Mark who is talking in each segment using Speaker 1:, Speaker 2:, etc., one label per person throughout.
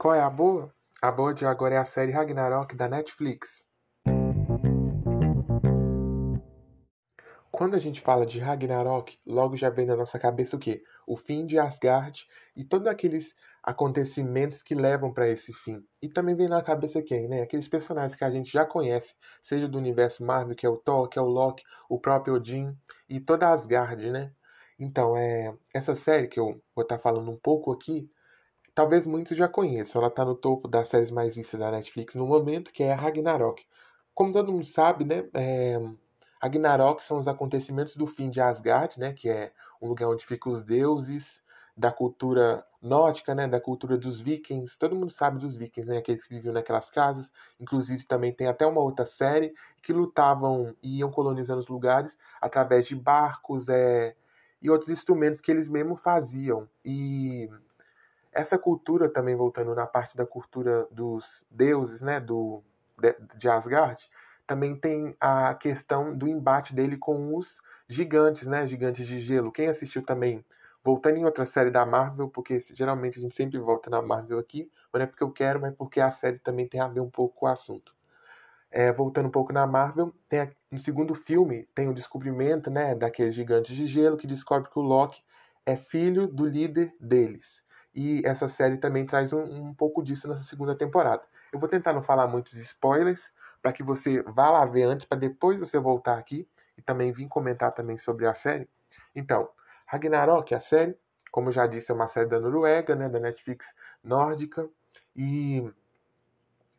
Speaker 1: qual é a boa? A boa de agora é a série Ragnarok da Netflix. Quando a gente fala de Ragnarok, logo já vem na nossa cabeça o quê? O fim de Asgard e todos aqueles acontecimentos que levam para esse fim. E também vem na cabeça quem, né? Aqueles personagens que a gente já conhece, seja do universo Marvel, que é o Thor, que é o Loki, o próprio Odin e toda Asgard, né? Então, é essa série que eu vou estar tá falando um pouco aqui, talvez muitos já conheçam. Ela está no topo das séries mais vistas da Netflix no momento, que é a Ragnarok. Como todo mundo sabe, né? É, Ragnarok são os acontecimentos do fim de Asgard, né? Que é um lugar onde ficam os deuses da cultura nórdica, né, da cultura dos vikings. Todo mundo sabe dos vikings, né, aqueles que viviam naquelas casas. Inclusive também tem até uma outra série que lutavam e iam colonizando os lugares através de barcos é, e outros instrumentos que eles mesmo faziam. E essa cultura também voltando na parte da cultura dos deuses, né, do de, de Asgard, também tem a questão do embate dele com os gigantes, né, gigantes de gelo. Quem assistiu também voltando em outra série da Marvel, porque geralmente a gente sempre volta na Marvel aqui, não é porque eu quero, mas porque a série também tem a ver um pouco com o assunto. É, voltando um pouco na Marvel, tem a, no segundo filme tem o descobrimento né, daqueles gigantes de gelo que descobre que o Loki é filho do líder deles. E essa série também traz um, um pouco disso nessa segunda temporada. Eu vou tentar não falar muitos spoilers, para que você vá lá ver antes, para depois você voltar aqui e também vir comentar também sobre a série. Então, Ragnarok, a série, como eu já disse, é uma série da Noruega, né, da Netflix nórdica, e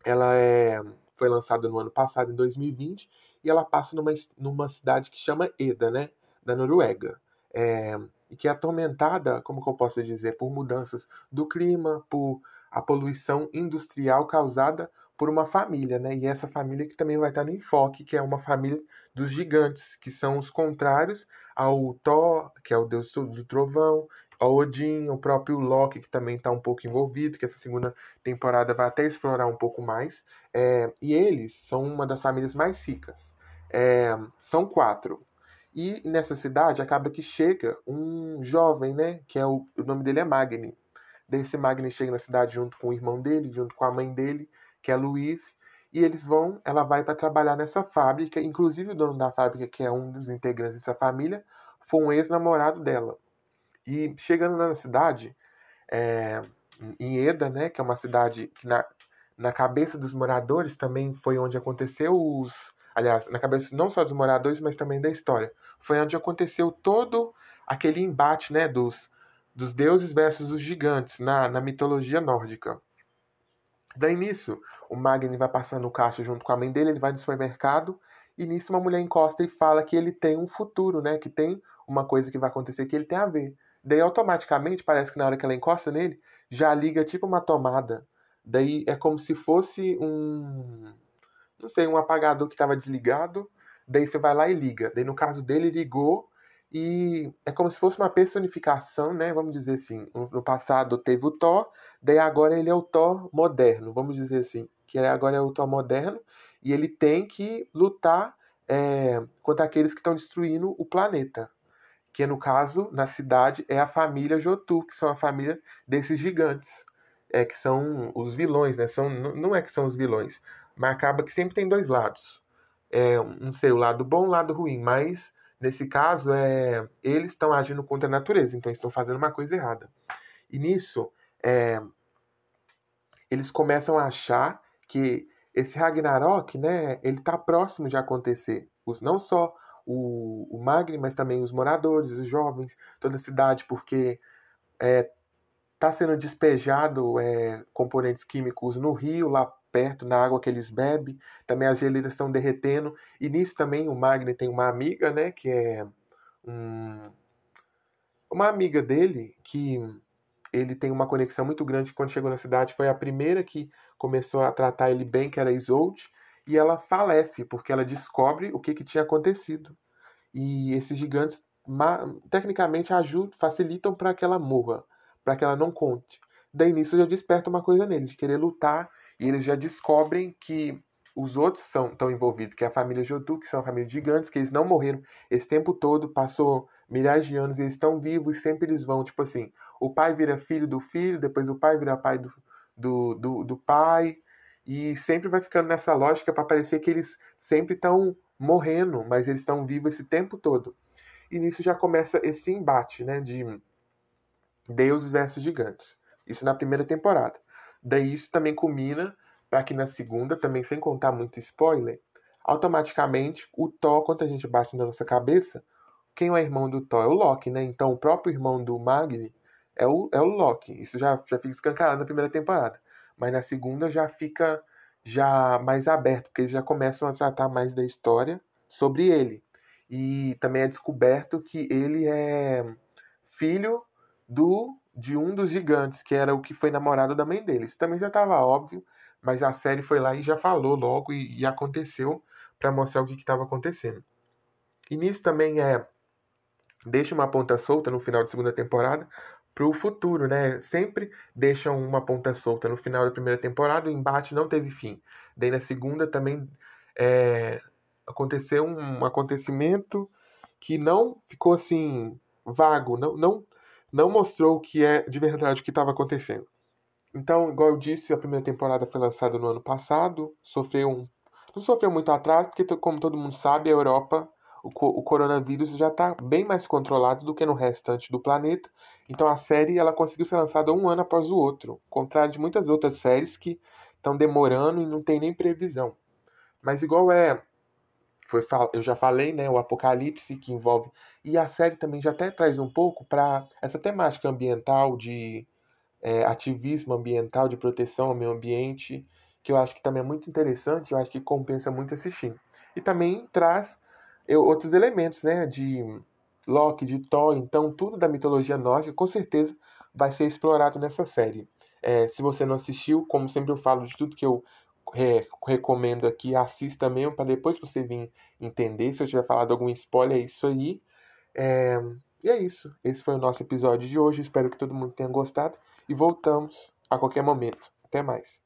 Speaker 1: ela é, foi lançada no ano passado, em 2020, e ela passa numa, numa cidade que chama Eda, né, da Noruega, é, e que é atormentada, como que eu posso dizer, por mudanças do clima, por a poluição industrial causada por uma família, né? E essa família que também vai estar no enfoque, que é uma família dos gigantes, que são os contrários ao Thor, que é o deus do trovão, ao Odin, o próprio Loki, que também está um pouco envolvido, que essa segunda temporada vai até explorar um pouco mais. É, e eles são uma das famílias mais ricas. É, são quatro. E nessa cidade acaba que chega um jovem, né? Que é o, o nome dele é Magni. Desse Magni chega na cidade junto com o irmão dele, junto com a mãe dele que é Luiz, e eles vão, ela vai para trabalhar nessa fábrica, inclusive o dono da fábrica, que é um dos integrantes dessa família, foi um ex-namorado dela. E chegando na cidade, é, em Eda, né, que é uma cidade que na, na cabeça dos moradores também foi onde aconteceu os. Aliás, na cabeça não só dos moradores, mas também da história. Foi onde aconteceu todo aquele embate né, dos, dos deuses versus os gigantes na, na mitologia nórdica. Daí nisso, o Magni vai passando o caixa junto com a mãe dele, ele vai no supermercado e nisso uma mulher encosta e fala que ele tem um futuro, né? Que tem uma coisa que vai acontecer que ele tem a ver. Daí automaticamente parece que na hora que ela encosta nele, já liga tipo uma tomada. Daí é como se fosse um não sei, um apagador que estava desligado. Daí você vai lá e liga. Daí no caso dele ligou e é como se fosse uma personificação, né? Vamos dizer assim. No passado teve o Thor, daí agora ele é o Thor moderno, vamos dizer assim. Que agora é o Thor moderno e ele tem que lutar é, contra aqueles que estão destruindo o planeta. Que no caso, na cidade, é a família Jotu, que são a família desses gigantes. É, que são os vilões, né? São, não é que são os vilões, mas acaba que sempre tem dois lados. É, não sei, o lado bom o lado ruim, mas Nesse caso, é, eles estão agindo contra a natureza, então estão fazendo uma coisa errada. E nisso, é, eles começam a achar que esse Ragnarok, né, ele está próximo de acontecer. Os, não só o, o Magni, mas também os moradores, os jovens, toda a cidade, porque está é, tá sendo despejado é, componentes químicos no rio, lá perto, na água que eles bebem. Também as geleiras estão derretendo. E nisso também o Magni tem uma amiga, né? Que é um, uma amiga dele que ele tem uma conexão muito grande. Quando chegou na cidade, foi a primeira que começou a tratar ele bem, que era Isolde. E ela falece porque ela descobre o que, que tinha acontecido. E esses gigantes, tecnicamente, ajudam, facilitam para que ela morra, para que ela não conte. Daí nisso já desperta uma coisa nele, de querer lutar e eles já descobrem que os outros são estão envolvidos, que é a família Jotu, que são a família gigantes, que eles não morreram esse tempo todo, passou milhares de anos, e eles estão vivos e sempre eles vão, tipo assim, o pai vira filho do filho, depois o pai vira pai do, do, do, do pai, e sempre vai ficando nessa lógica para parecer que eles sempre estão morrendo, mas eles estão vivos esse tempo todo. E nisso já começa esse embate, né, de deuses versus gigantes. Isso na primeira temporada. Daí isso também culmina para que na segunda, também sem contar muito spoiler, automaticamente o Thor, quando a gente bate na nossa cabeça, quem é o irmão do Thor? É o Loki, né? Então o próprio irmão do Magni é o, é o Loki. Isso já, já fica escancarado na primeira temporada. Mas na segunda já fica já mais aberto, porque eles já começam a tratar mais da história sobre ele. E também é descoberto que ele é filho do de um dos gigantes, que era o que foi namorado da mãe dele. Isso também já estava óbvio, mas a série foi lá e já falou logo e, e aconteceu para mostrar o que estava acontecendo. E nisso também é deixa uma ponta solta no final da segunda temporada para o futuro, né? Sempre deixam uma ponta solta no final da primeira temporada, o embate não teve fim. Daí na segunda também é, aconteceu um acontecimento que não ficou assim vago, não, não, não mostrou o que é de verdade o que estava acontecendo. Então, igual eu disse, a primeira temporada foi lançada no ano passado, sofreu um, não sofreu muito atraso, porque como todo mundo sabe, a Europa o, o coronavírus já está bem mais controlado do que no restante do planeta. Então a série ela conseguiu ser lançada um ano após o outro, ao contrário de muitas outras séries que estão demorando e não tem nem previsão. Mas igual é foi, eu já falei, né, o apocalipse que envolve e a série também já até traz um pouco para essa temática ambiental de é, ativismo ambiental, de proteção ao meio ambiente, que eu acho que também é muito interessante, eu acho que compensa muito assistir. E também traz eu, outros elementos, né, de Loki, de Thor, então tudo da mitologia nórdica com certeza vai ser explorado nessa série. É, se você não assistiu, como sempre eu falo de tudo que eu recomendo aqui, assista mesmo para depois você vir entender. Se eu tiver falado algum spoiler, é isso aí. É, e é isso. Esse foi o nosso episódio de hoje. Espero que todo mundo tenha gostado e voltamos a qualquer momento. Até mais.